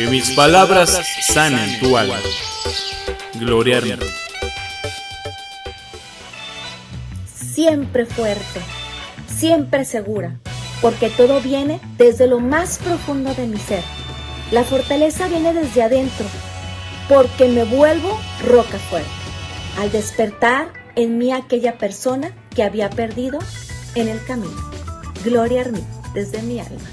Que mis palabras sanen tu alma. Gloria a Siempre fuerte, siempre segura, porque todo viene desde lo más profundo de mi ser. La fortaleza viene desde adentro, porque me vuelvo roca fuerte. Al despertar en mí aquella persona que había perdido en el camino. Gloria a mí, desde mi alma.